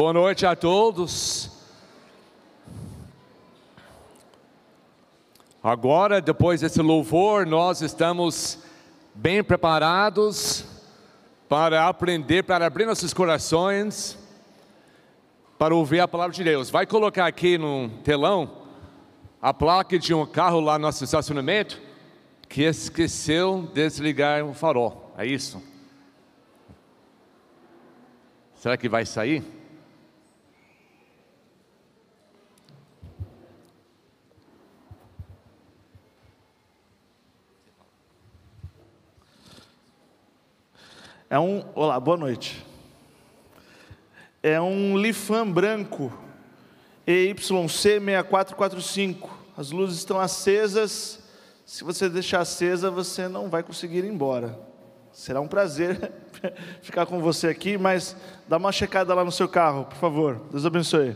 Boa noite a todos. Agora, depois desse louvor, nós estamos bem preparados para aprender, para abrir nossos corações, para ouvir a palavra de Deus. Vai colocar aqui no telão a placa de um carro lá no nosso estacionamento que esqueceu de desligar o farol. É isso? Será que vai sair? É um, olá, boa noite. É um Lifan branco EYC6445. As luzes estão acesas. Se você deixar acesa, você não vai conseguir ir embora. Será um prazer ficar com você aqui, mas dá uma checada lá no seu carro, por favor. Deus abençoe.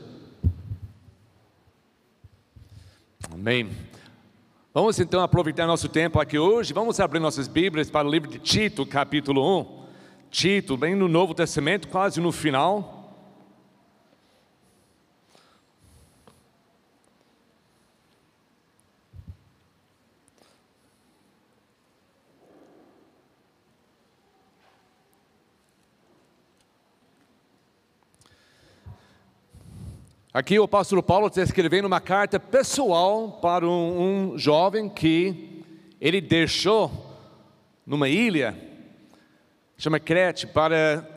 Amém. Vamos então aproveitar nosso tempo aqui hoje. Vamos abrir nossas Bíblias para o livro de Tito, capítulo 1. Tito, bem no Novo Testamento, quase no final. Aqui o apóstolo Paulo está escrevendo uma carta pessoal para um, um jovem que ele deixou numa ilha chama Crete, para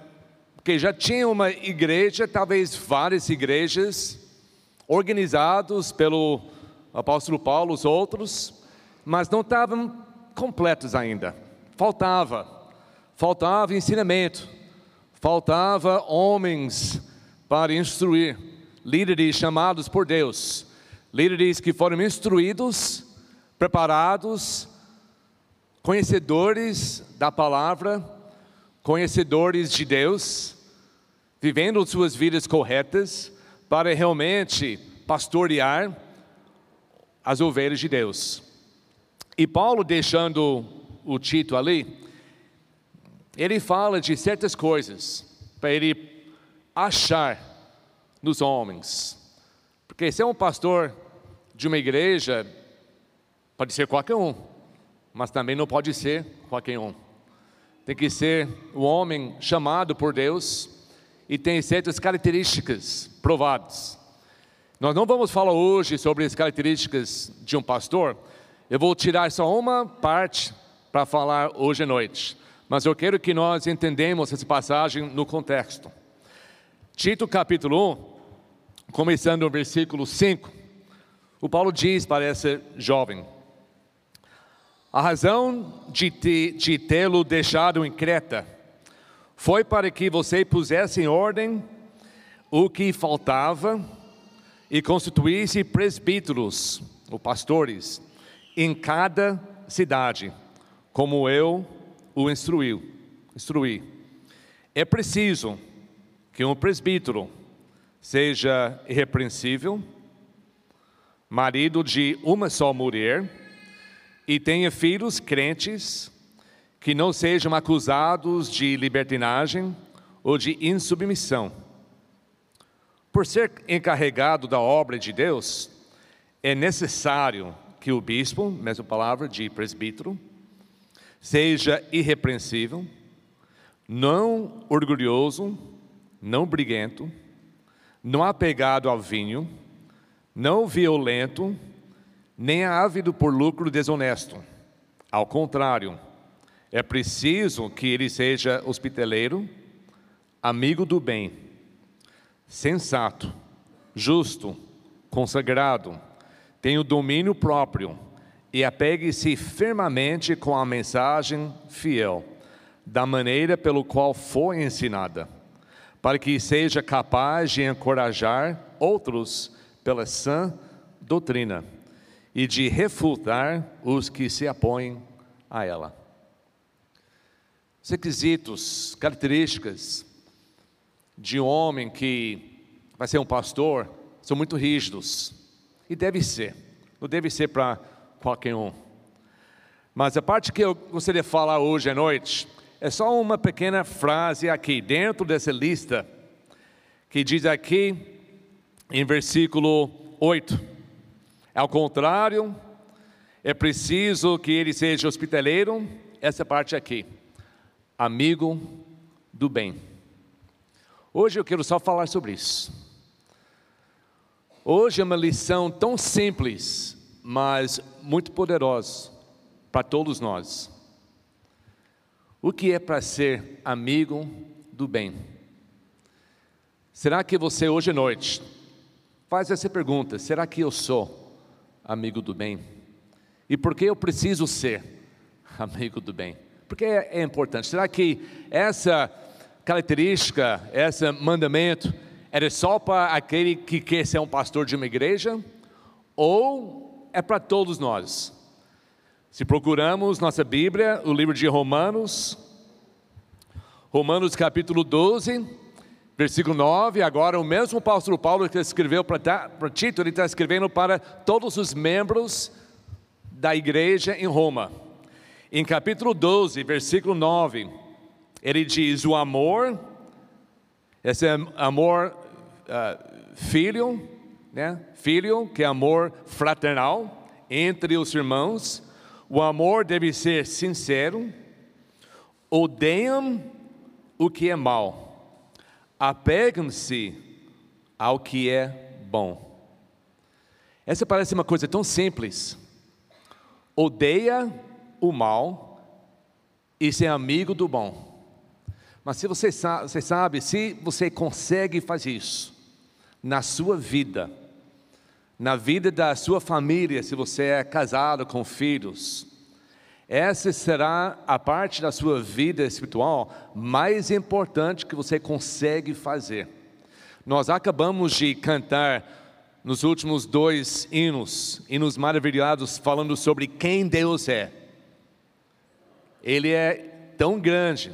porque já tinha uma igreja, talvez várias igrejas, organizados pelo apóstolo Paulo, os outros, mas não estavam completos ainda. Faltava, faltava ensinamento, faltava homens para instruir, líderes chamados por Deus, líderes que foram instruídos, preparados, conhecedores da palavra, conhecedores de Deus, vivendo suas vidas corretas, para realmente pastorear as ovelhas de Deus. E Paulo, deixando o Tito ali, ele fala de certas coisas para ele achar nos homens. Porque ser um pastor de uma igreja pode ser qualquer um, mas também não pode ser qualquer um tem que ser o homem chamado por Deus e tem certas características provadas. Nós não vamos falar hoje sobre as características de um pastor, eu vou tirar só uma parte para falar hoje à noite, mas eu quero que nós entendamos essa passagem no contexto. Tito capítulo 1, começando no versículo 5, o Paulo diz para essa jovem: a razão de, te, de tê-lo deixado em Creta foi para que você pusesse em ordem o que faltava e constituísse presbíteros, ou pastores, em cada cidade, como eu o instruí. instruí. É preciso que um presbítero seja irrepreensível, marido de uma só mulher, e tenha filhos crentes que não sejam acusados de libertinagem ou de insubmissão. Por ser encarregado da obra de Deus, é necessário que o bispo, mesma palavra de presbítero, seja irrepreensível, não orgulhoso, não briguento, não apegado ao vinho, não violento, nem é ávido por lucro desonesto. Ao contrário, é preciso que ele seja hospitaleiro, amigo do bem, sensato, justo, consagrado, tenha o domínio próprio e apegue-se firmemente com a mensagem fiel, da maneira pelo qual foi ensinada, para que seja capaz de encorajar outros pela sã doutrina e de refutar os que se apõem a ela. Os requisitos, características de um homem que vai ser um pastor são muito rígidos. E deve ser. Não deve ser para qualquer um. Mas a parte que eu gostaria de falar hoje à noite é só uma pequena frase aqui, dentro dessa lista, que diz aqui em versículo 8: ao contrário, é preciso que ele seja hospitaleiro, essa parte aqui, amigo do bem. Hoje eu quero só falar sobre isso. Hoje é uma lição tão simples, mas muito poderosa para todos nós. O que é para ser amigo do bem? Será que você hoje à noite faz essa pergunta: será que eu sou amigo do bem? E por que eu preciso ser amigo do bem? Porque é, é importante. Será que essa característica, esse mandamento, era só para aquele que quer ser um pastor de uma igreja? Ou é para todos nós? Se procuramos nossa Bíblia, o livro de Romanos, Romanos capítulo 12, versículo 9, agora o mesmo apóstolo Paulo que escreveu para, para Tito, ele está escrevendo para todos os membros da igreja em Roma. Em capítulo 12, versículo 9, ele diz: O amor, esse é amor uh, filho, né? filho, que é amor fraternal entre os irmãos, o amor deve ser sincero, odeiam o que é mal, apegam-se ao que é bom. Essa parece uma coisa tão simples. Odeia o mal e ser amigo do bom. Mas se você sabe, você sabe, se você consegue fazer isso na sua vida, na vida da sua família, se você é casado com filhos. Essa será a parte da sua vida espiritual mais importante que você consegue fazer. Nós acabamos de cantar nos últimos dois hinos, hinos maravilhosos, falando sobre quem Deus é. Ele é tão grande,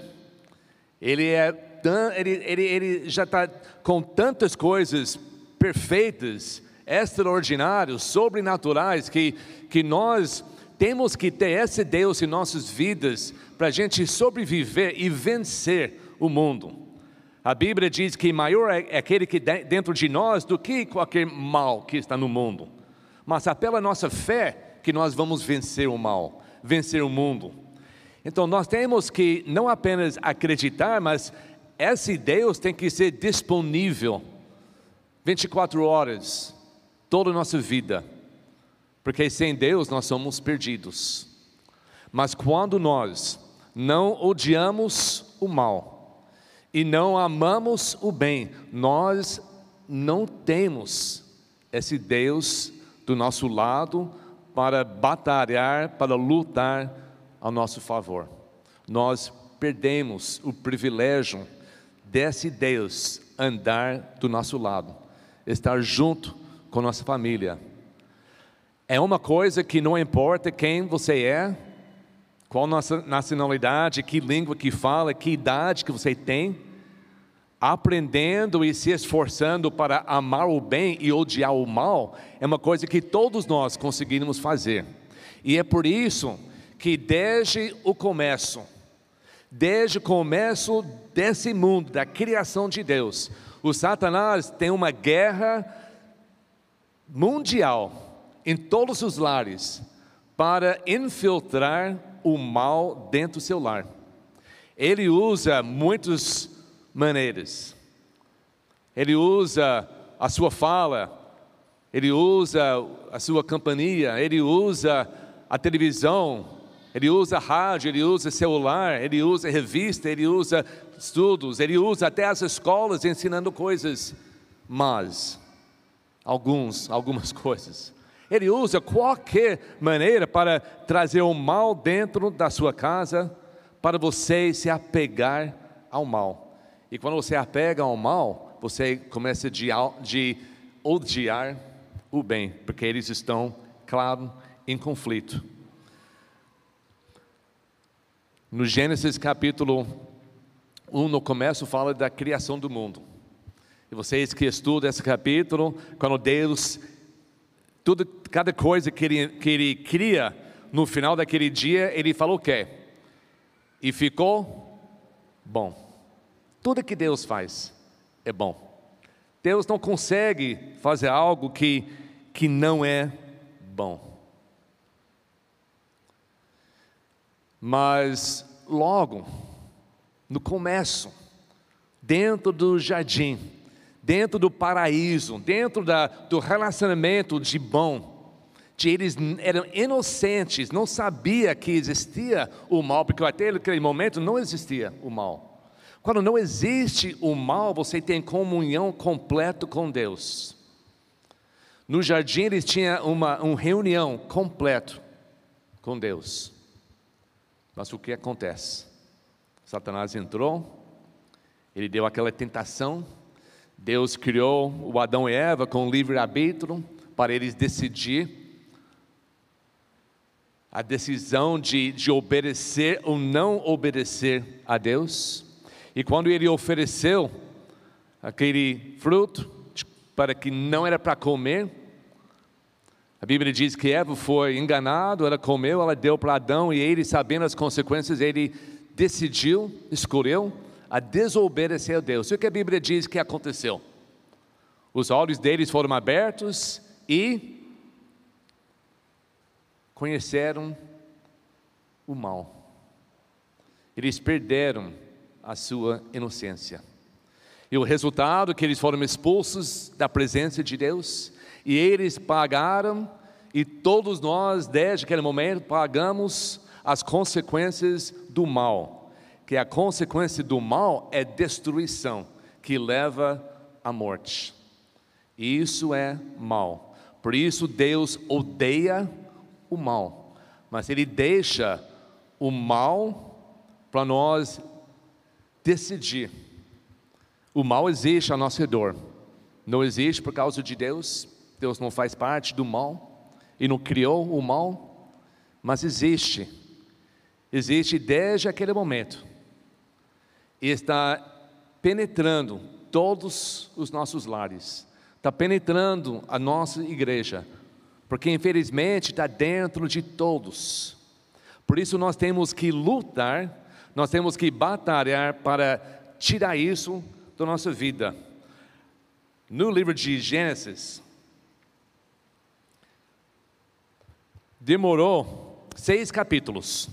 ele é tão, ele, ele, ele já está com tantas coisas perfeitas extraordinários, sobrenaturais, que, que nós temos que ter esse Deus em nossas vidas para a gente sobreviver e vencer o mundo. A Bíblia diz que maior é aquele que dentro de nós do que qualquer mal que está no mundo. Mas é pela nossa fé que nós vamos vencer o mal, vencer o mundo. Então nós temos que não apenas acreditar, mas esse Deus tem que ser disponível 24 horas toda a nossa vida, porque sem Deus nós somos perdidos. Mas quando nós não odiamos o mal e não amamos o bem, nós não temos esse Deus do nosso lado para batalhar, para lutar a nosso favor. Nós perdemos o privilégio desse Deus andar do nosso lado, estar junto com nossa família. É uma coisa que não importa quem você é, qual nossa nacionalidade, que língua que fala, que idade que você tem, aprendendo e se esforçando para amar o bem e odiar o mal, é uma coisa que todos nós conseguimos fazer. E é por isso que desde o começo, desde o começo desse mundo, da criação de Deus, o Satanás tem uma guerra mundial em todos os lares para infiltrar o mal dentro do seu lar. Ele usa muitas maneiras. Ele usa a sua fala, ele usa a sua companhia, ele usa a televisão, ele usa rádio, ele usa celular, ele usa revista, ele usa estudos, ele usa até as escolas ensinando coisas mas alguns, algumas coisas. Ele usa qualquer maneira para trazer o mal dentro da sua casa, para você se apegar ao mal. E quando você apega ao mal, você começa de, de odiar o bem, porque eles estão, claro, em conflito. No Gênesis capítulo 1, no começo, fala da criação do mundo. E vocês que estudam esse capítulo, quando Deus, tudo, cada coisa que ele, que ele cria, no final daquele dia, ele falou o quê? E ficou bom. Tudo que Deus faz é bom. Deus não consegue fazer algo que, que não é bom. Mas logo, no começo, dentro do jardim, dentro do paraíso, dentro da, do relacionamento de bom, de eles eram inocentes, não sabia que existia o mal, porque até aquele momento não existia o mal. Quando não existe o mal, você tem comunhão completa com Deus. No jardim eles tinham uma, uma reunião completa com Deus. Mas o que acontece? Satanás entrou, ele deu aquela tentação, Deus criou o Adão e Eva com livre-arbítrio para eles decidir a decisão de, de obedecer ou não obedecer a Deus. E quando ele ofereceu aquele fruto para que não era para comer, a Bíblia diz que Eva foi enganado, ela comeu, ela deu para Adão e ele, sabendo as consequências, ele decidiu, escolheu a desobedecer a Deus. E o que a Bíblia diz que aconteceu? Os olhos deles foram abertos e conheceram o mal. Eles perderam a sua inocência. E o resultado é que eles foram expulsos da presença de Deus, e eles pagaram, e todos nós, desde aquele momento, pagamos as consequências do mal, que a consequência do mal é destruição, que leva à morte. Isso é mal. Por isso Deus odeia o mal, mas Ele deixa o mal para nós decidir. O mal existe ao nosso redor. Não existe por causa de Deus. Deus não faz parte do mal e não criou o mal, mas existe. Existe desde aquele momento. E está penetrando todos os nossos lares. Está penetrando a nossa igreja. Porque infelizmente está dentro de todos. Por isso nós temos que lutar nós temos que batalhar para tirar isso da nossa vida. No livro de Gênesis, demorou seis capítulos.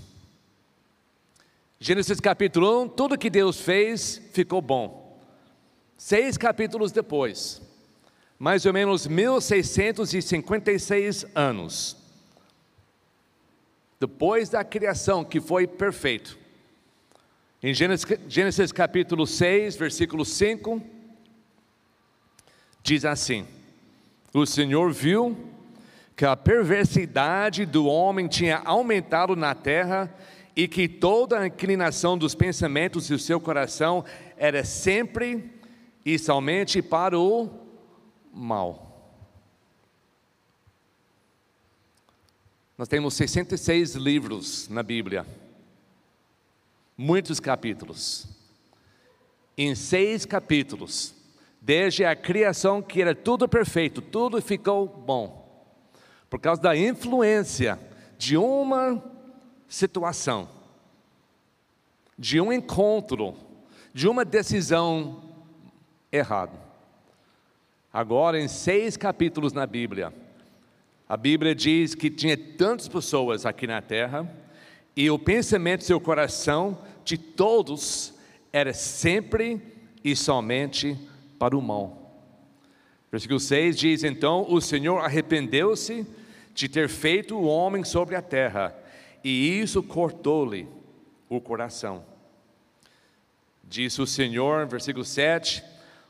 Gênesis capítulo 1, tudo que Deus fez ficou bom. Seis capítulos depois, mais ou menos 1656 anos, depois da criação que foi perfeito, em Gênesis, Gênesis capítulo 6, versículo 5, diz assim: O Senhor viu que a perversidade do homem tinha aumentado na terra e que toda a inclinação dos pensamentos do seu coração era sempre e somente para o mal. Nós temos 66 livros na Bíblia muitos capítulos. Em seis capítulos, desde a criação que era tudo perfeito, tudo ficou bom. Por causa da influência de uma situação, de um encontro, de uma decisão errada. Agora, em seis capítulos na Bíblia, a Bíblia diz que tinha tantas pessoas aqui na terra, e o pensamento do seu coração de todos era sempre e somente para o mal. Versículo 6 diz: Então o Senhor arrependeu-se de ter feito o homem sobre a terra, e isso cortou-lhe o coração. Disse o Senhor, versículo 7: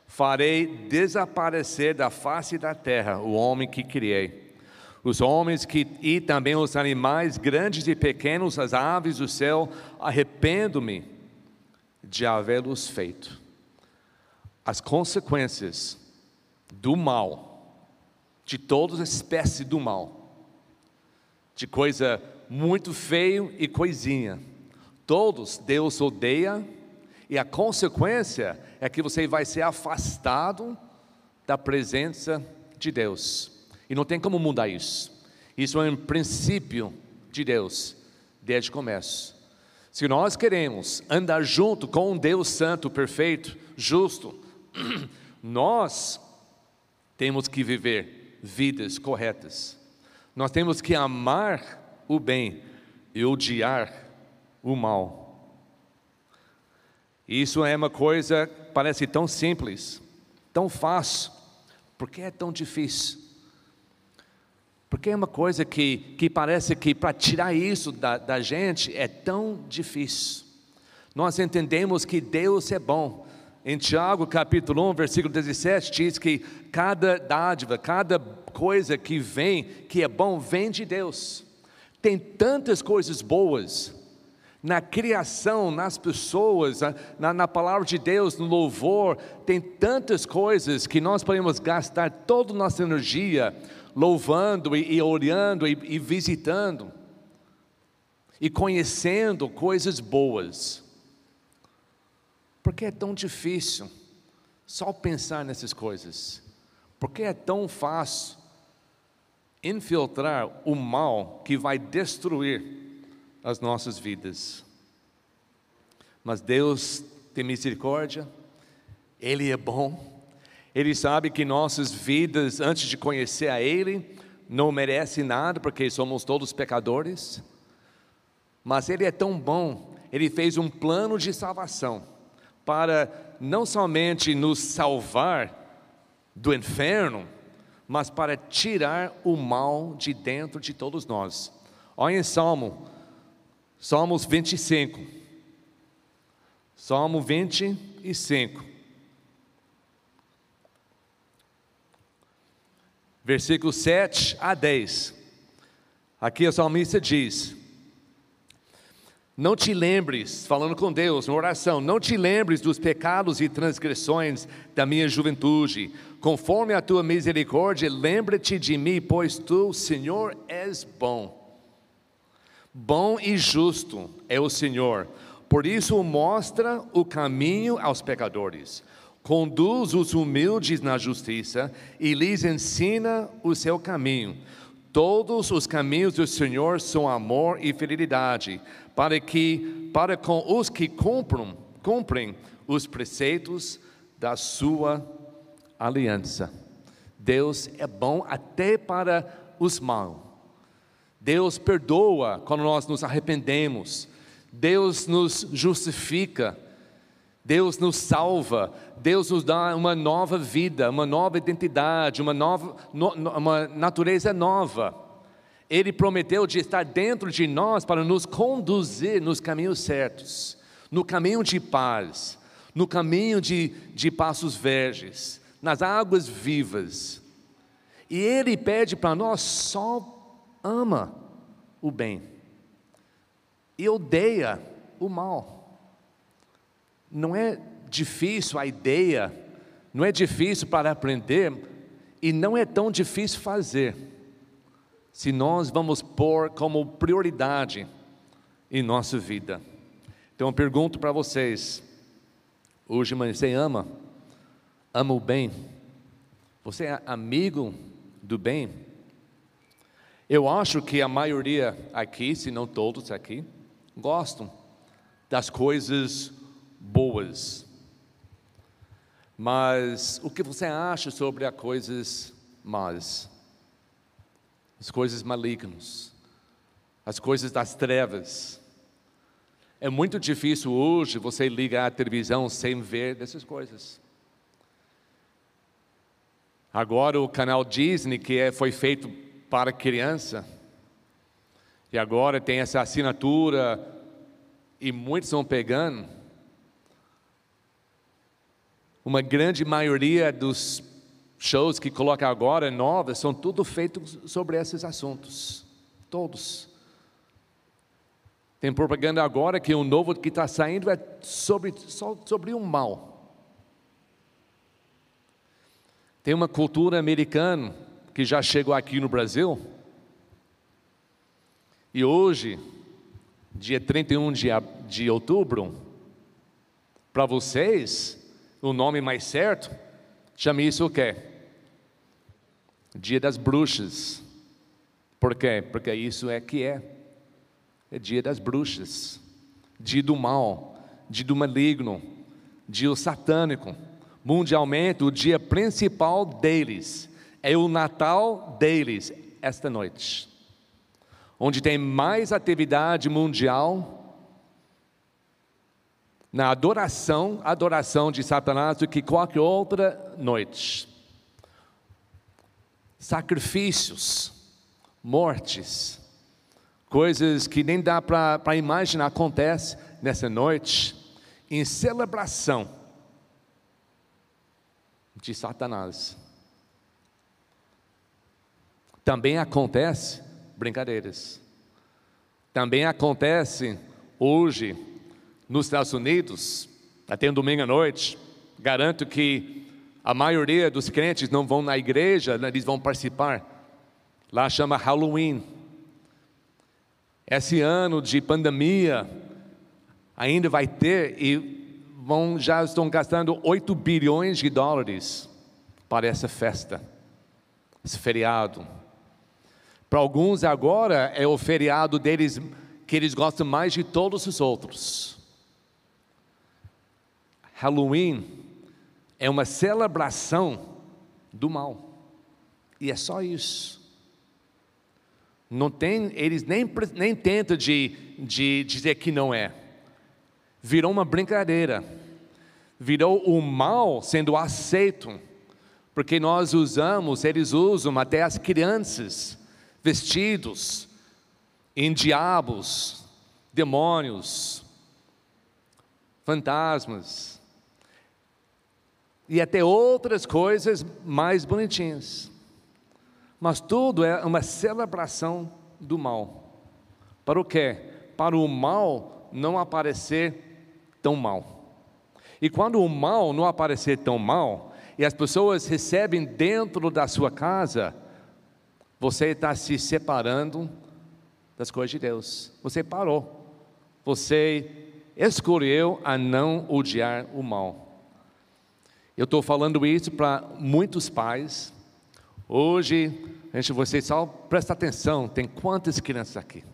Farei desaparecer da face da terra o homem que criei os homens que, e também os animais grandes e pequenos, as aves do céu, arrependo-me de havê-los feito. As consequências do mal, de toda espécie do mal, de coisa muito feio e coisinha, todos Deus odeia, e a consequência é que você vai ser afastado da presença de Deus. E não tem como mudar isso. Isso é um princípio de Deus, desde o começo. Se nós queremos andar junto com um Deus santo, perfeito, justo, nós temos que viver vidas corretas. Nós temos que amar o bem e odiar o mal. Isso é uma coisa parece tão simples, tão fácil, porque é tão difícil. Porque é uma coisa que, que parece que para tirar isso da, da gente é tão difícil. Nós entendemos que Deus é bom, em Tiago capítulo 1, versículo 17, diz que cada dádiva, cada coisa que vem, que é bom, vem de Deus. Tem tantas coisas boas na criação, nas pessoas, na, na, palavra de Deus, no louvor, tem tantas coisas que nós podemos gastar toda a nossa energia louvando e, e orando e, e visitando e conhecendo coisas boas. Por que é tão difícil só pensar nessas coisas? Por que é tão fácil infiltrar o mal que vai destruir as nossas vidas? Mas Deus tem misericórdia, Ele é bom, Ele sabe que nossas vidas, antes de conhecer a Ele, não merecem nada, porque somos todos pecadores, mas Ele é tão bom, Ele fez um plano de salvação para não somente nos salvar do inferno, mas para tirar o mal de dentro de todos nós. Olha em Salmo, Salmos 25. Salmo 25. Versículo 7 a 10. Aqui o salmista diz: não te lembres, falando com Deus, na oração, não te lembres dos pecados e transgressões da minha juventude. Conforme a tua misericórdia, lembra-te de mim, pois tu, Senhor, és bom. Bom e justo é o Senhor, por isso mostra o caminho aos pecadores. Conduz os humildes na justiça e lhes ensina o seu caminho. Todos os caminhos do Senhor são amor e fidelidade para que para com os que cumprem, cumprem os preceitos da sua aliança. Deus é bom até para os maus. Deus perdoa quando nós nos arrependemos. Deus nos justifica. Deus nos salva. Deus nos dá uma nova vida, uma nova identidade, uma nova uma natureza nova. Ele prometeu de estar dentro de nós para nos conduzir nos caminhos certos, no caminho de paz, no caminho de, de passos verdes, nas águas vivas. E Ele pede para nós só ama o bem e odeia o mal. Não é difícil a ideia, não é difícil para aprender e não é tão difícil fazer se nós vamos pôr como prioridade em nossa vida. Então eu pergunto para vocês, hoje você ama? Ama o bem? Você é amigo do bem? Eu acho que a maioria aqui, se não todos aqui, gostam das coisas boas. Mas o que você acha sobre as coisas más? As coisas malignas, as coisas das trevas. É muito difícil hoje você ligar a televisão sem ver dessas coisas. Agora o canal Disney, que é, foi feito para criança, e agora tem essa assinatura, e muitos estão pegando. Uma grande maioria dos shows que coloca agora, novas, são tudo feitos sobre esses assuntos. Todos. Tem propaganda agora que o novo que está saindo é sobre, sobre o mal. Tem uma cultura americana que já chegou aqui no Brasil. E hoje, dia 31 de, de outubro, para vocês, o nome mais certo, chame isso o quê? Dia das bruxas. Por quê? Porque isso é que é. É dia das bruxas. Dia do mal, dia do maligno, dia satânico. Mundialmente, o dia principal deles é o Natal deles esta noite, onde tem mais atividade mundial na adoração, adoração de Satanás do que qualquer outra noite. Sacrifícios, mortes, coisas que nem dá para imaginar acontece nessa noite, em celebração de Satanás. Também acontece brincadeiras. Também acontece hoje nos Estados Unidos, até domingo à noite, garanto que a maioria dos crentes não vão na igreja, né, eles vão participar. Lá chama Halloween. Esse ano de pandemia ainda vai ter e vão já estão gastando 8 bilhões de dólares para essa festa, esse feriado. Para alguns agora é o feriado deles que eles gostam mais de todos os outros. Halloween é uma celebração do mal. E é só isso. Não tem, eles nem, nem tentam de, de dizer que não é. Virou uma brincadeira. Virou o mal sendo aceito. Porque nós usamos, eles usam até as crianças vestidos em diabos, demônios, fantasmas e até outras coisas mais bonitinhas. Mas tudo é uma celebração do mal. Para o quê? Para o mal não aparecer tão mal. E quando o mal não aparecer tão mal, e as pessoas recebem dentro da sua casa, você está se separando das coisas de Deus. Você parou. Você escolheu a não odiar o mal. Eu estou falando isso para muitos pais. Hoje, gente, vocês só presta atenção, tem quantas crianças aqui?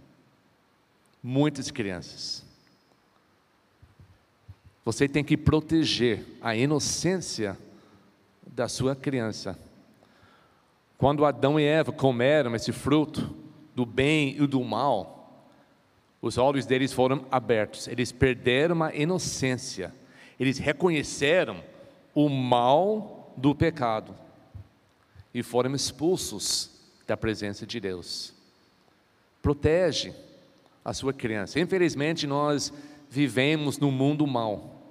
Muitas crianças. Você tem que proteger a inocência da sua criança. Quando Adão e Eva comeram esse fruto do bem e do mal, os olhos deles foram abertos, eles perderam a inocência, eles reconheceram o mal do pecado e foram expulsos da presença de Deus. Protege a sua criança. Infelizmente, nós vivemos no mundo mal.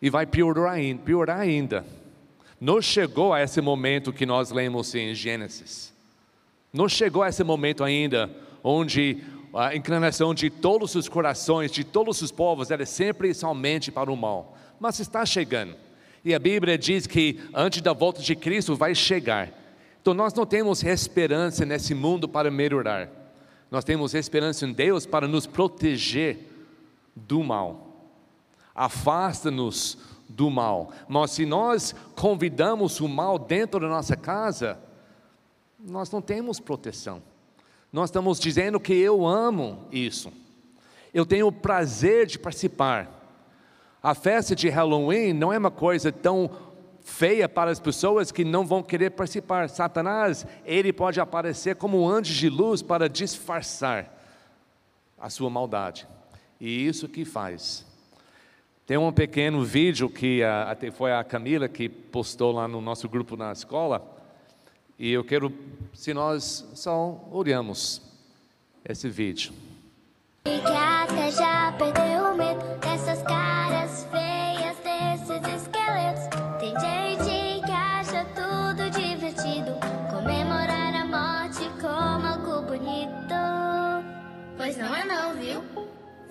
E vai piorar ainda, piorar ainda. Não chegou a esse momento que nós lemos em Gênesis. Não chegou a esse momento ainda onde a inclinação de todos os corações, de todos os povos, era sempre e somente para o mal mas está chegando. E a Bíblia diz que antes da volta de Cristo vai chegar. Então nós não temos esperança nesse mundo para melhorar. Nós temos esperança em Deus para nos proteger do mal. Afasta-nos do mal. Mas se nós convidamos o mal dentro da nossa casa, nós não temos proteção. Nós estamos dizendo que eu amo isso. Eu tenho o prazer de participar. A festa de Halloween não é uma coisa tão feia para as pessoas que não vão querer participar. Satanás, ele pode aparecer como um anjo de luz para disfarçar a sua maldade. E isso que faz. Tem um pequeno vídeo que até foi a Camila que postou lá no nosso grupo na escola. E eu quero, se nós só olhamos esse vídeo. Já perdeu o medo dessas caras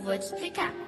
Vou te explicar.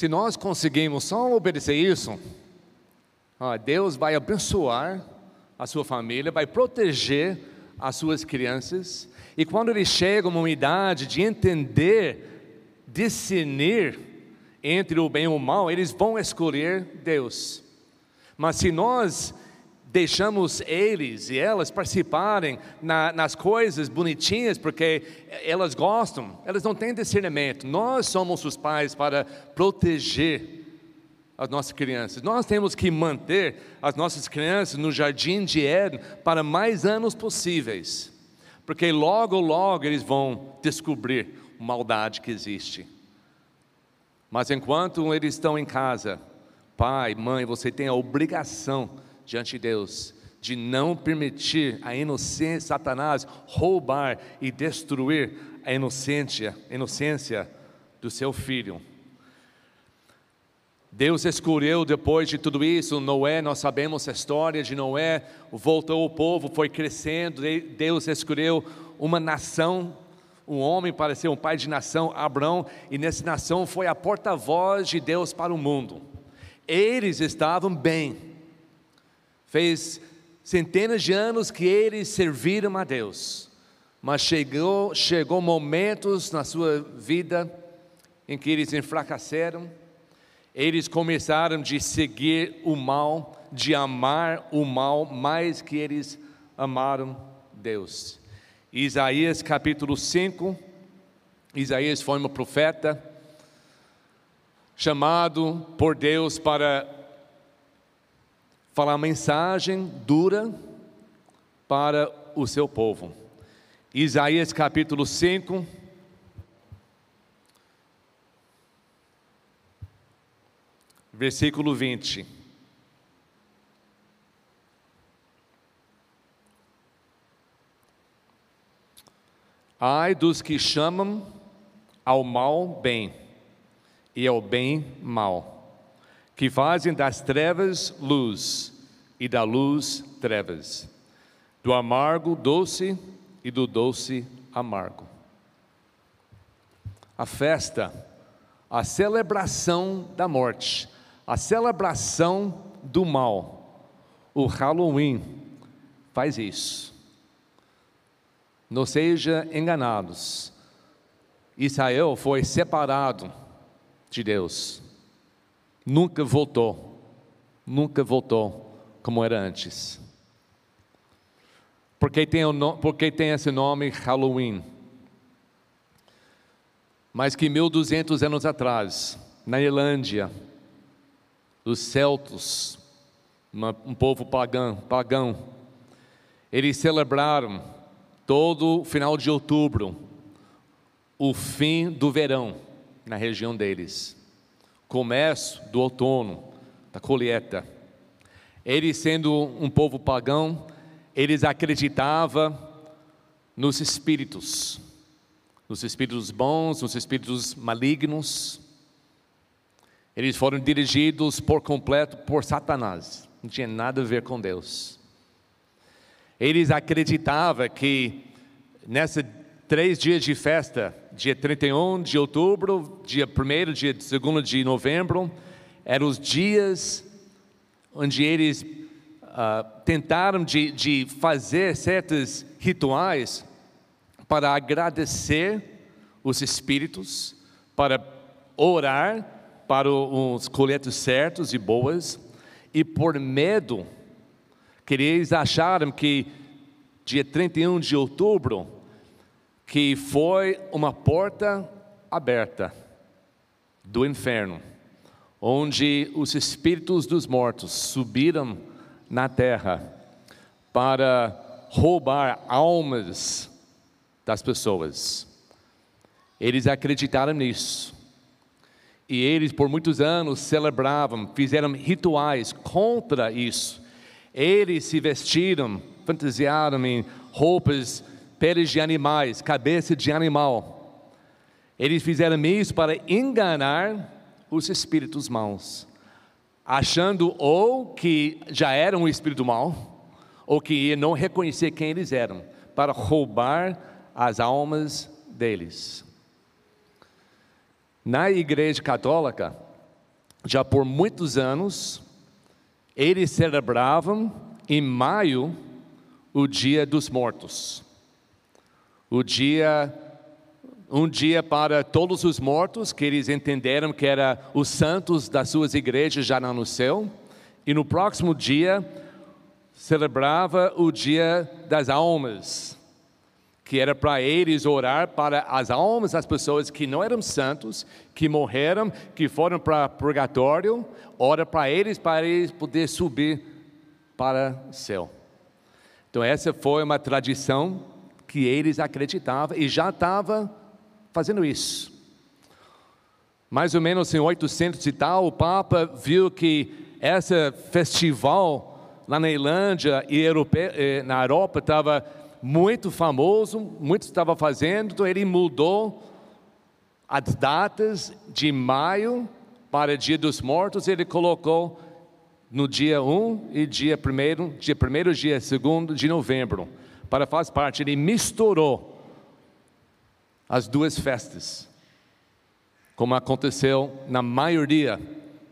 Se nós conseguimos só obedecer isso, Deus vai abençoar a sua família, vai proteger as suas crianças, e quando eles chegam a uma idade de entender, discernir entre o bem e o mal, eles vão escolher Deus. Mas se nós deixamos eles e elas participarem na, nas coisas bonitinhas, porque elas gostam, elas não têm discernimento. Nós somos os pais para proteger as nossas crianças. Nós temos que manter as nossas crianças no jardim de Éden para mais anos possíveis, porque logo, logo eles vão descobrir a maldade que existe. Mas enquanto eles estão em casa, pai, mãe, você tem a obrigação diante de Deus de não permitir a inocência, Satanás roubar e destruir a inocência, inocência do seu filho. Deus escolheu depois de tudo isso, Noé, nós sabemos a história de Noé, voltou o povo, foi crescendo, Deus escolheu uma nação, um homem para ser um pai de nação, Abraão, e nessa nação foi a porta-voz de Deus para o mundo. Eles estavam bem, Fez centenas de anos que eles serviram a Deus, mas chegou, chegou momentos na sua vida em que eles enfraqueceram, eles começaram de seguir o mal, de amar o mal mais que eles amaram Deus. Isaías capítulo 5, Isaías foi um profeta chamado por Deus para falar mensagem dura para o seu povo. Isaías capítulo 5. Versículo 20. Ai dos que chamam ao mal bem e ao bem mal que fazem das trevas luz e da luz trevas, do amargo doce e do doce amargo. A festa, a celebração da morte, a celebração do mal, o Halloween faz isso. Não seja enganados. Israel foi separado de Deus nunca voltou, nunca voltou como era antes. Porque tem, o, porque tem esse nome Halloween. Mas que 1200 anos atrás, na Irlândia, os celtos, uma, um povo pagão, pagão, eles celebraram todo final de outubro o fim do verão na região deles começo do outono, da colheita. Eles, sendo um povo pagão, eles acreditavam nos espíritos, nos espíritos bons, nos espíritos malignos. Eles foram dirigidos por completo por Satanás, não tinha nada a ver com Deus. Eles acreditavam que nessa três dias de festa, dia 31 de outubro, dia 1 dia 2 de novembro, eram os dias onde eles uh, tentaram de, de fazer certos rituais para agradecer os espíritos, para orar para os colhetos certos e boas, e por medo, que eles acharam que dia 31 de outubro que foi uma porta aberta do inferno, onde os espíritos dos mortos subiram na terra para roubar almas das pessoas. Eles acreditaram nisso. E eles, por muitos anos, celebravam, fizeram rituais contra isso. Eles se vestiram, fantasiaram em roupas peles de animais, cabeça de animal. Eles fizeram isso para enganar os espíritos maus, achando ou que já eram um espírito mau, ou que não reconhecer quem eles eram, para roubar as almas deles. Na igreja católica, já por muitos anos, eles celebravam em maio o Dia dos Mortos. O dia um dia para todos os mortos, que eles entenderam que era os santos das suas igrejas já no céu, e no próximo dia celebrava o dia das almas, que era para eles orar para as almas das pessoas que não eram santos, que morreram, que foram para purgatório, ora para eles para eles poder subir para o céu. Então essa foi uma tradição que eles acreditavam e já estava fazendo isso. Mais ou menos em 800 e tal, o Papa viu que esse festival lá na Irlândia e eh, na Europa estava muito famoso, muitos estavam fazendo, então ele mudou as datas de maio para Dia dos Mortos, ele colocou no dia 1 e dia 1, dia 1 dia 2 de novembro, para fazer parte, ele misturou as duas festas, como aconteceu na maioria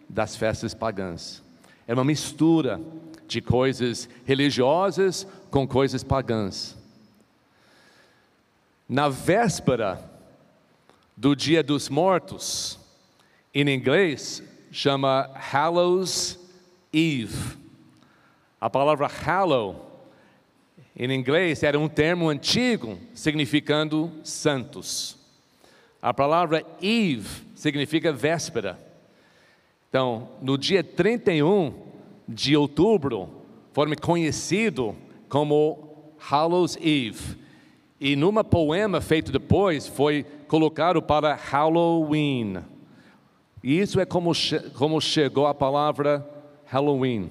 das festas pagãs. É uma mistura de coisas religiosas com coisas pagãs. Na véspera do Dia dos Mortos, em inglês chama Hallows Eve. A palavra hallow em inglês era um termo antigo significando santos. A palavra Eve significa véspera. Então, no dia 31 de outubro, foi conhecido como Hallows Eve. E numa poema feito depois, foi colocado para Halloween. E isso é como, como chegou a palavra Halloween.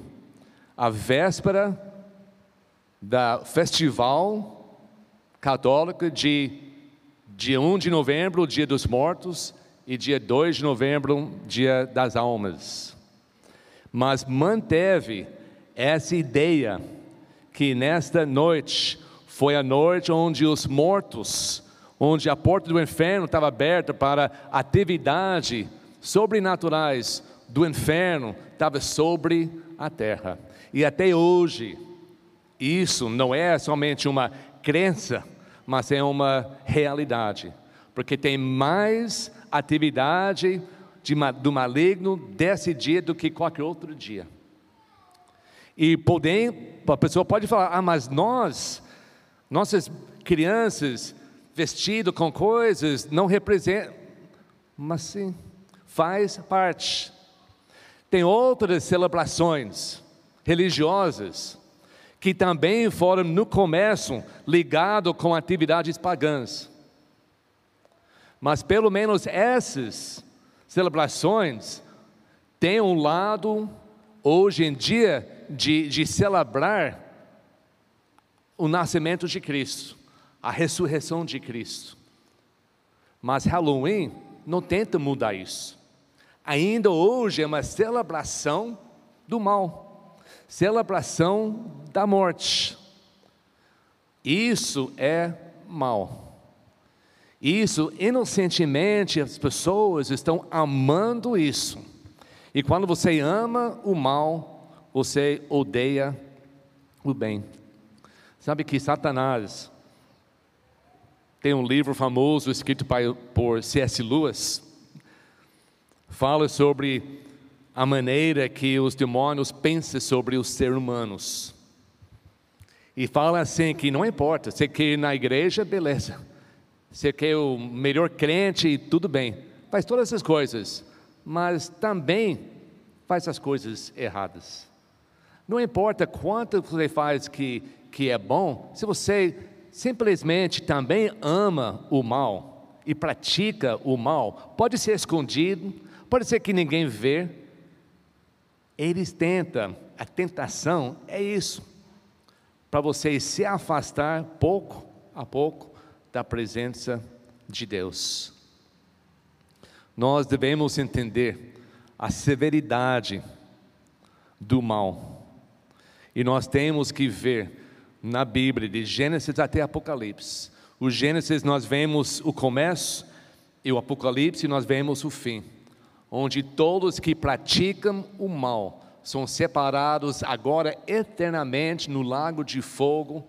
A véspera da festival católico de dia 1 de novembro, dia dos mortos, e dia 2 de novembro, dia das almas. Mas manteve essa ideia que nesta noite foi a noite onde os mortos, onde a porta do inferno estava aberta para atividade sobrenaturais do inferno estava sobre a terra. E até hoje, isso não é somente uma crença, mas é uma realidade, porque tem mais atividade de, do maligno desse dia do que qualquer outro dia. E poder, a pessoa pode falar, ah, mas nós, nossas crianças vestidas com coisas, não representam, mas sim, faz parte. Tem outras celebrações religiosas que também foram no começo ligados com atividades pagãs. Mas pelo menos essas celebrações têm um lado, hoje em dia, de, de celebrar o nascimento de Cristo, a ressurreição de Cristo. Mas Halloween não tenta mudar isso. Ainda hoje é uma celebração do mal celebração da morte. Isso é mal. Isso, inocentemente, as pessoas estão amando isso. E quando você ama o mal, você odeia o bem. Sabe que Satanás tem um livro famoso escrito por C.S. Lewis, fala sobre a maneira que os demônios pensam sobre os seres humanos. E fala assim que não importa, você quer ir na igreja, beleza. Você quer o melhor crente, tudo bem. Faz todas essas coisas, mas também faz as coisas erradas. Não importa quanto você faz que, que é bom, se você simplesmente também ama o mal e pratica o mal, pode ser escondido, pode ser que ninguém vê, eles tentam, a tentação é isso, para vocês se afastar pouco a pouco da presença de Deus. Nós devemos entender a severidade do mal. E nós temos que ver na Bíblia, de Gênesis até Apocalipse. O Gênesis nós vemos o começo e o Apocalipse nós vemos o fim. Onde todos que praticam o mal são separados agora eternamente no lago de fogo,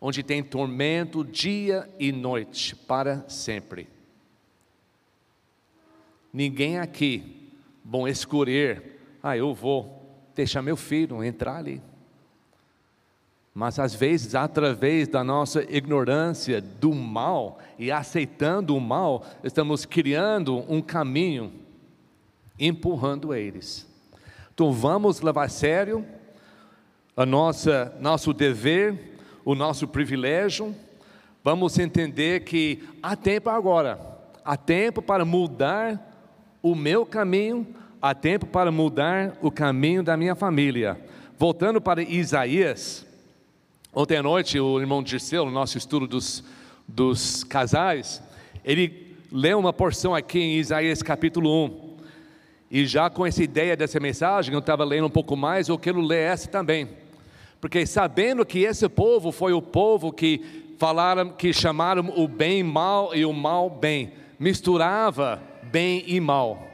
onde tem tormento dia e noite para sempre. Ninguém aqui vão escolher, ah, eu vou deixar meu filho entrar ali. Mas às vezes, através da nossa ignorância do mal e aceitando o mal, estamos criando um caminho, empurrando eles. Então vamos levar a sério a nossa nosso dever, o nosso privilégio. Vamos entender que há tempo agora, há tempo para mudar o meu caminho, há tempo para mudar o caminho da minha família. Voltando para Isaías, Ontem à noite, o irmão Dirceu, no nosso estudo dos, dos casais, ele leu uma porção aqui em Isaías capítulo 1. E já com essa ideia dessa mensagem, eu estava lendo um pouco mais, eu quero ler essa também. Porque sabendo que esse povo foi o povo que falaram, que chamaram o bem mal e o mal bem, misturava bem e mal.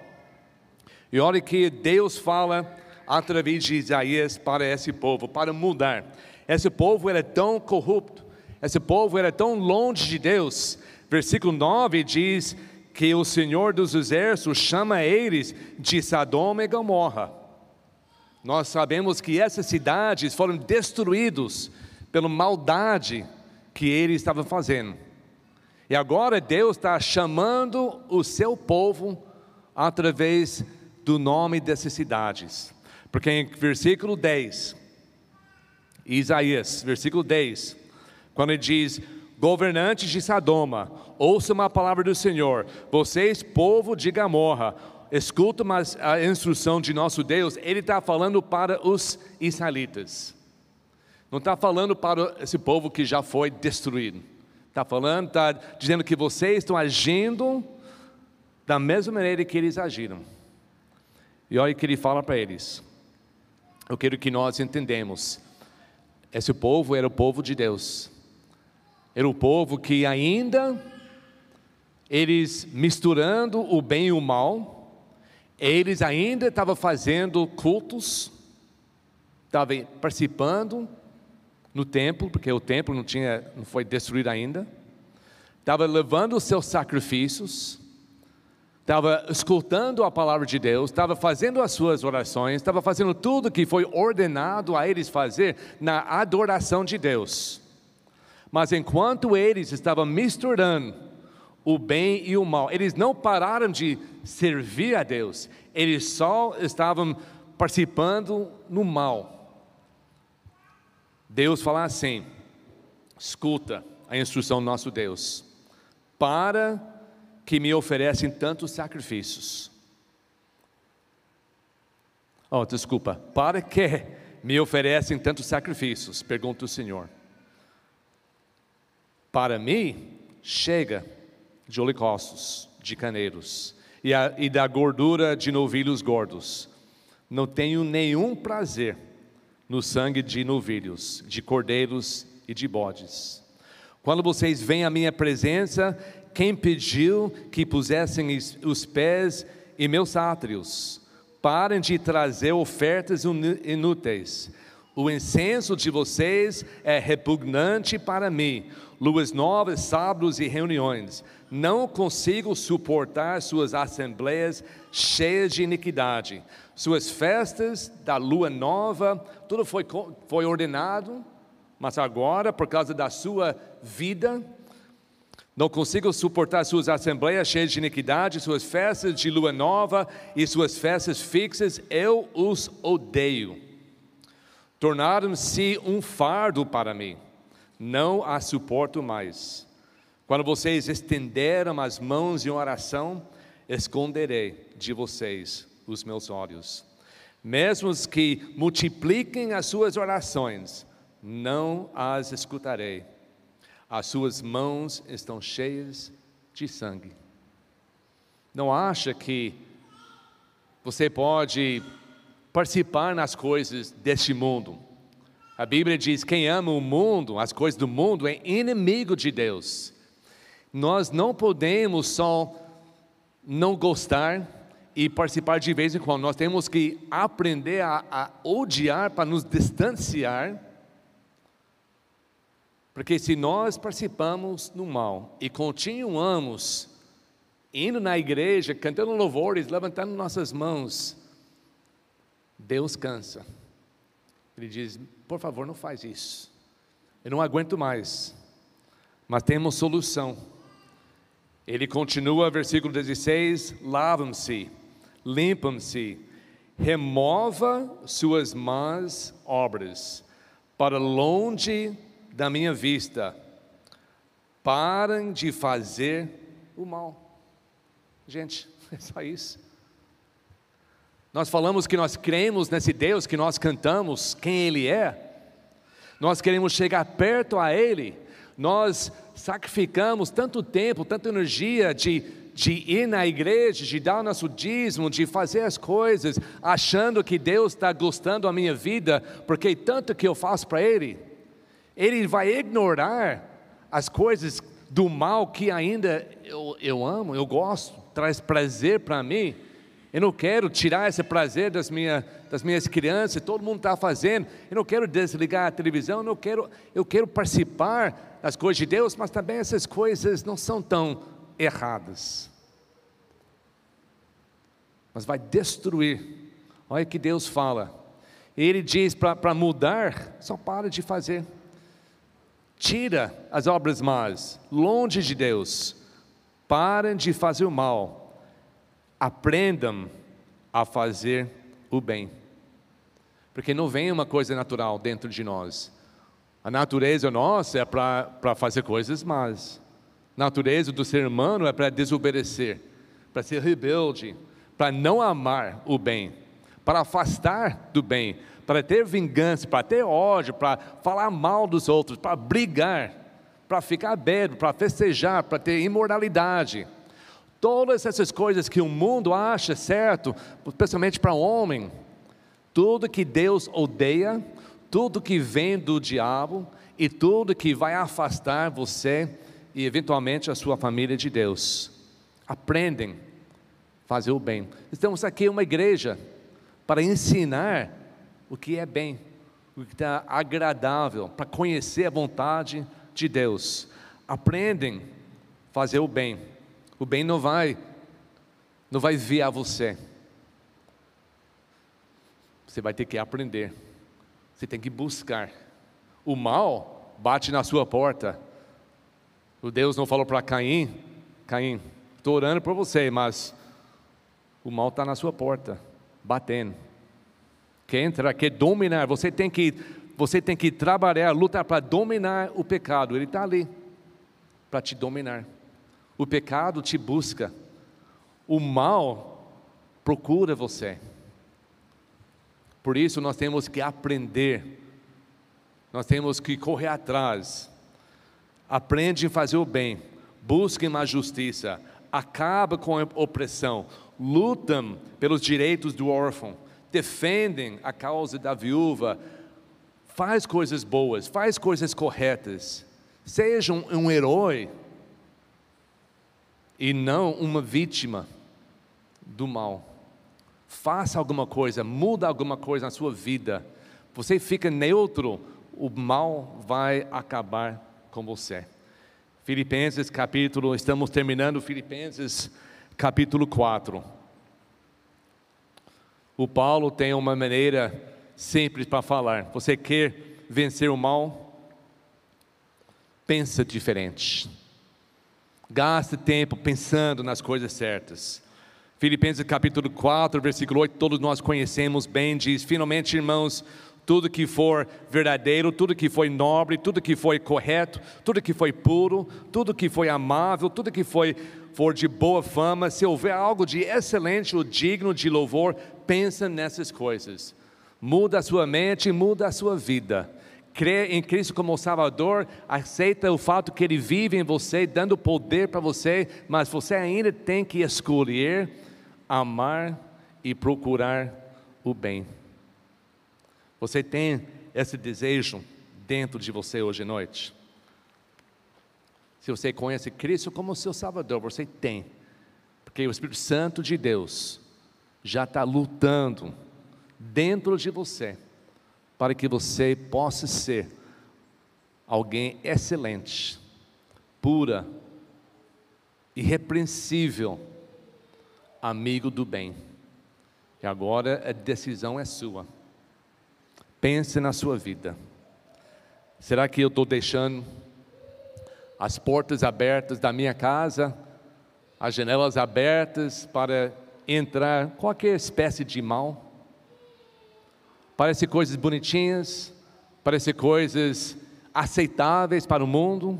E olha que Deus fala através de Isaías para esse povo, para mudar. Esse povo era tão corrupto, esse povo era tão longe de Deus. Versículo 9 diz que o Senhor dos Exércitos chama eles de Sodoma e Gomorra. Nós sabemos que essas cidades foram destruídas pela maldade que eles estavam fazendo. E agora Deus está chamando o seu povo através do nome dessas cidades. Porque em versículo 10, Isaías, versículo 10, quando ele diz: Governantes de Sadoma, ouçam a palavra do Senhor, vocês, povo de Gamorra, escutam a instrução de nosso Deus, ele está falando para os israelitas, não está falando para esse povo que já foi destruído, está falando, está dizendo que vocês estão agindo da mesma maneira que eles agiram, e olha o que ele fala para eles, eu quero que nós entendemos, esse povo era o povo de Deus. Era o povo que ainda eles misturando o bem e o mal, eles ainda estavam fazendo cultos, estavam participando no templo, porque o templo não tinha, não foi destruído ainda, estava levando os seus sacrifícios, estava escutando a palavra de Deus, estava fazendo as suas orações, estava fazendo tudo que foi ordenado a eles fazer na adoração de Deus. Mas enquanto eles estavam misturando o bem e o mal, eles não pararam de servir a Deus, eles só estavam participando no mal. Deus fala assim: escuta a instrução do nosso Deus, para que me oferecem tantos sacrifícios. Oh, desculpa, para que me oferecem tantos sacrifícios? Pergunta o Senhor. Para mim, chega de holocaustos, de caneiros e, a, e da gordura de novilhos gordos. Não tenho nenhum prazer no sangue de novilhos, de cordeiros e de bodes. Quando vocês vêm à minha presença quem pediu que pusessem os pés em meus átrios? Parem de trazer ofertas inúteis. O incenso de vocês é repugnante para mim. Luas novas, sábados e reuniões. Não consigo suportar suas assembleias cheias de iniquidade. Suas festas da lua nova, tudo foi, foi ordenado, mas agora, por causa da sua vida, não consigo suportar suas assembleias cheias de iniquidade, suas festas de lua nova e suas festas fixas, eu os odeio. Tornaram-se um fardo para mim, não as suporto mais. Quando vocês estenderam as mãos em oração, esconderei de vocês os meus olhos. Mesmo os que multipliquem as suas orações, não as escutarei as suas mãos estão cheias de sangue. Não acha que você pode participar nas coisas deste mundo? A Bíblia diz: quem ama o mundo, as coisas do mundo, é inimigo de Deus. Nós não podemos só não gostar e participar de vez em quando. Nós temos que aprender a, a odiar para nos distanciar. Porque se nós participamos no mal e continuamos indo na igreja, cantando louvores, levantando nossas mãos, Deus cansa. Ele diz: por favor, não faz isso. Eu não aguento mais. Mas temos solução. Ele continua, versículo 16: lavam-se limpam-se, remova suas más obras, para longe da minha vista, parem de fazer o mal. Gente, é só isso. Nós falamos que nós cremos nesse Deus que nós cantamos, quem Ele é. Nós queremos chegar perto a Ele. Nós sacrificamos tanto tempo, tanta energia de de ir na igreja, de dar o nosso dízimo, de fazer as coisas, achando que Deus está gostando da minha vida, porque tanto que eu faço para Ele, Ele vai ignorar as coisas do mal que ainda eu, eu amo, eu gosto, traz prazer para mim. Eu não quero tirar esse prazer das, minha, das minhas crianças, todo mundo está fazendo. Eu não quero desligar a televisão, eu, não quero, eu quero participar das coisas de Deus, mas também essas coisas não são tão erradas. Mas vai destruir. Olha que Deus fala. Ele diz para mudar, só para de fazer. Tira as obras más, longe de Deus. Parem de fazer o mal. Aprendam a fazer o bem. Porque não vem uma coisa natural dentro de nós. A natureza nossa é para fazer coisas más natureza do ser humano é para desobedecer, para ser rebelde, para não amar o bem, para afastar do bem, para ter vingança, para ter ódio, para falar mal dos outros, para brigar, para ficar bêbado, para festejar, para ter imoralidade. Todas essas coisas que o mundo acha certo, especialmente para o homem, tudo que Deus odeia, tudo que vem do diabo e tudo que vai afastar você e eventualmente a sua família de Deus. Aprendem a fazer o bem. Estamos aqui uma igreja para ensinar o que é bem, o que está agradável, para conhecer a vontade de Deus. Aprendem a fazer o bem. O bem não vai não vai vir a você. Você vai ter que aprender. Você tem que buscar. O mal bate na sua porta. O Deus não falou para Caim: Caim, estou orando por você, mas o mal está na sua porta, batendo. Quer entrar, quer dominar, você tem que, você tem que trabalhar, lutar para dominar o pecado. Ele está ali para te dominar. O pecado te busca, o mal procura você. Por isso nós temos que aprender, nós temos que correr atrás. Aprendem a fazer o bem, busquem a justiça, acaba com a opressão, lutam pelos direitos do órfão, defendem a causa da viúva, faz coisas boas, faz coisas corretas, seja um, um herói e não uma vítima do mal. Faça alguma coisa, muda alguma coisa na sua vida. Você fica neutro, o mal vai acabar com você. Filipenses capítulo, estamos terminando Filipenses capítulo 4. O Paulo tem uma maneira simples para falar. Você quer vencer o mal? Pensa diferente. Gaste tempo pensando nas coisas certas. Filipenses capítulo 4, versículo 8, todos nós conhecemos bem, diz: Finalmente, irmãos, tudo que for verdadeiro, tudo que foi nobre, tudo que foi correto, tudo que foi puro, tudo que foi amável, tudo que foi for de boa fama, se houver algo de excelente ou digno de louvor, pensa nessas coisas. Muda a sua mente, muda a sua vida. Crê em Cristo como Salvador, aceita o fato que Ele vive em você, dando poder para você, mas você ainda tem que escolher amar e procurar o bem. Você tem esse desejo dentro de você hoje à noite? Se você conhece Cristo como seu Salvador, você tem, porque o Espírito Santo de Deus já está lutando dentro de você para que você possa ser alguém excelente, pura, irrepreensível, amigo do bem. E agora a decisão é sua. Pense na sua vida. Será que eu estou deixando as portas abertas da minha casa, as janelas abertas para entrar qualquer espécie de mal? Parece coisas bonitinhas, parece coisas aceitáveis para o mundo,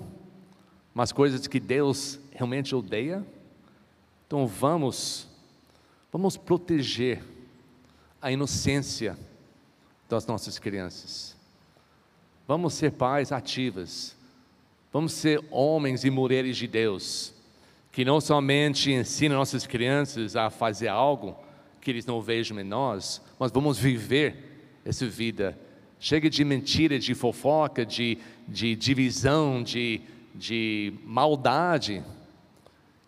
mas coisas que Deus realmente odeia. Então vamos, vamos proteger a inocência das nossas crianças. Vamos ser pais ativas. Vamos ser homens e mulheres de Deus, que não somente ensinam nossas crianças a fazer algo que eles não vejam em nós, mas vamos viver essa vida chega de mentira, de fofoca, de, de divisão, de, de maldade,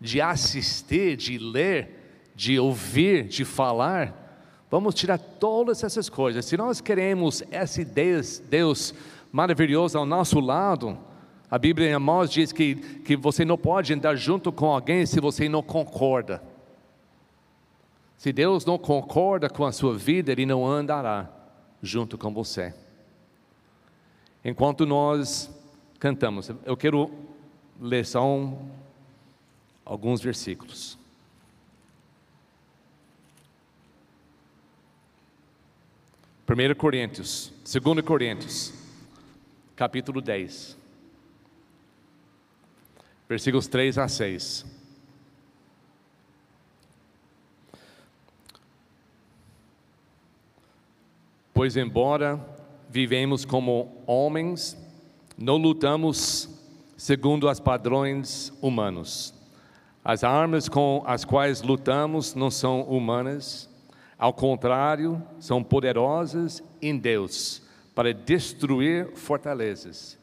de assistir, de ler, de ouvir, de falar. Vamos tirar todas essas coisas. Se nós queremos esse Deus, Deus maravilhoso ao nosso lado, a Bíblia em Amós diz que, que você não pode andar junto com alguém se você não concorda. Se Deus não concorda com a sua vida, Ele não andará junto com você. Enquanto nós cantamos, eu quero ler só um, alguns versículos. Primeiro Coríntios, 2 Coríntios, capítulo 10, versículos 3 a 6. Pois, embora vivemos como homens, não lutamos segundo os padrões humanos. As armas com as quais lutamos não são humanas, ao contrário, são poderosas em Deus para destruir fortalezas.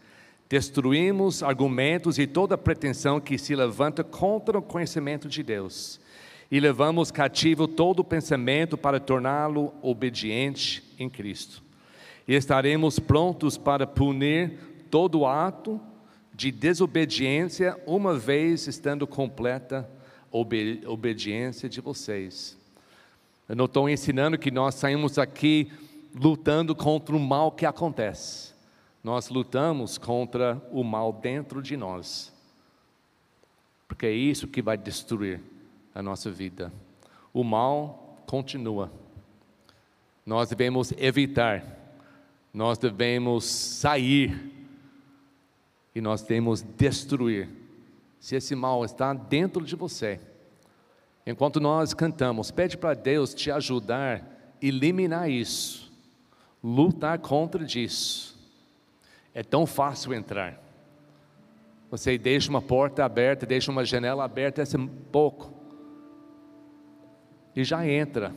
Destruímos argumentos e toda pretensão que se levanta contra o conhecimento de Deus e levamos cativo todo pensamento para torná-lo obediente em Cristo. E estaremos prontos para punir todo ato de desobediência, uma vez estando completa a obediência de vocês. Eu não estou ensinando que nós saímos aqui lutando contra o mal que acontece. Nós lutamos contra o mal dentro de nós. Porque é isso que vai destruir a nossa vida. O mal continua. Nós devemos evitar, nós devemos sair e nós devemos destruir. Se esse mal está dentro de você, enquanto nós cantamos, pede para Deus te ajudar a eliminar isso, lutar contra isso. É tão fácil entrar. Você deixa uma porta aberta, deixa uma janela aberta, é pouco e já entra.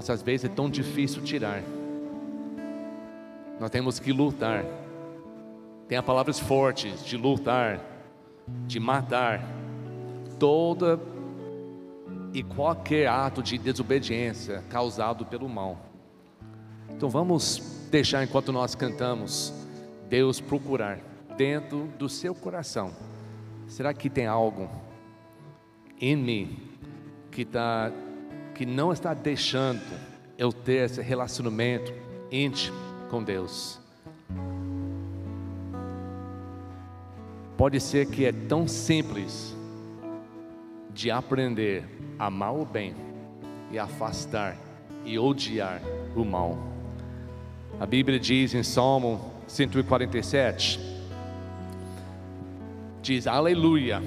Mas às vezes é tão difícil tirar. Nós temos que lutar. Tem palavras fortes de lutar, de matar toda e qualquer ato de desobediência causado pelo mal. Então vamos deixar enquanto nós cantamos, Deus procurar dentro do seu coração. Será que tem algo em mim que, tá, que não está deixando eu ter esse relacionamento íntimo com Deus. Pode ser que é tão simples de aprender a amar o bem e afastar e odiar o mal. A Bíblia diz em Salmo 147, diz aleluia,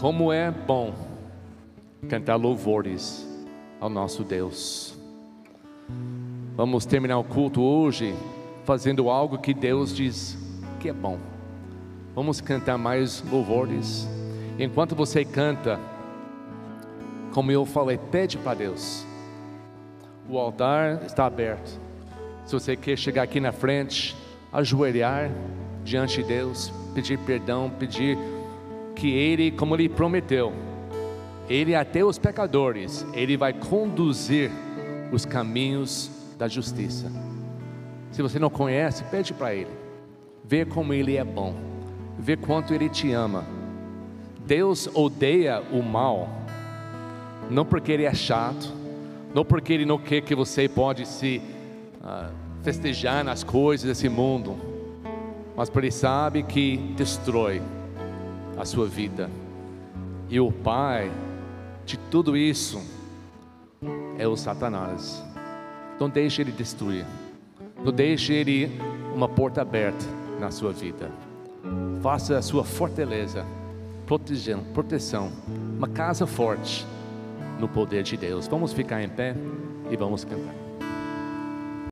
como é bom cantar louvores ao nosso Deus. Vamos terminar o culto hoje fazendo algo que Deus diz que é bom. Vamos cantar mais louvores. Enquanto você canta, como eu falei, pede para Deus. O altar está aberto. Se você quer chegar aqui na frente, ajoelhar diante de Deus, pedir perdão, pedir que Ele, como Ele prometeu, Ele até os pecadores, ele vai conduzir os caminhos da justiça. Se você não conhece, pede para ele. Vê como ele é bom. Vê quanto ele te ama. Deus odeia o mal, não porque ele é chato, não porque ele não quer que você pode se uh, festejar nas coisas desse mundo, mas porque ele sabe que destrói a sua vida. E o pai de tudo isso é o Satanás. Não deixe ele destruir. Não deixe ele uma porta aberta na sua vida. Faça a sua fortaleza proteção, proteção, uma casa forte no poder de Deus. Vamos ficar em pé e vamos cantar.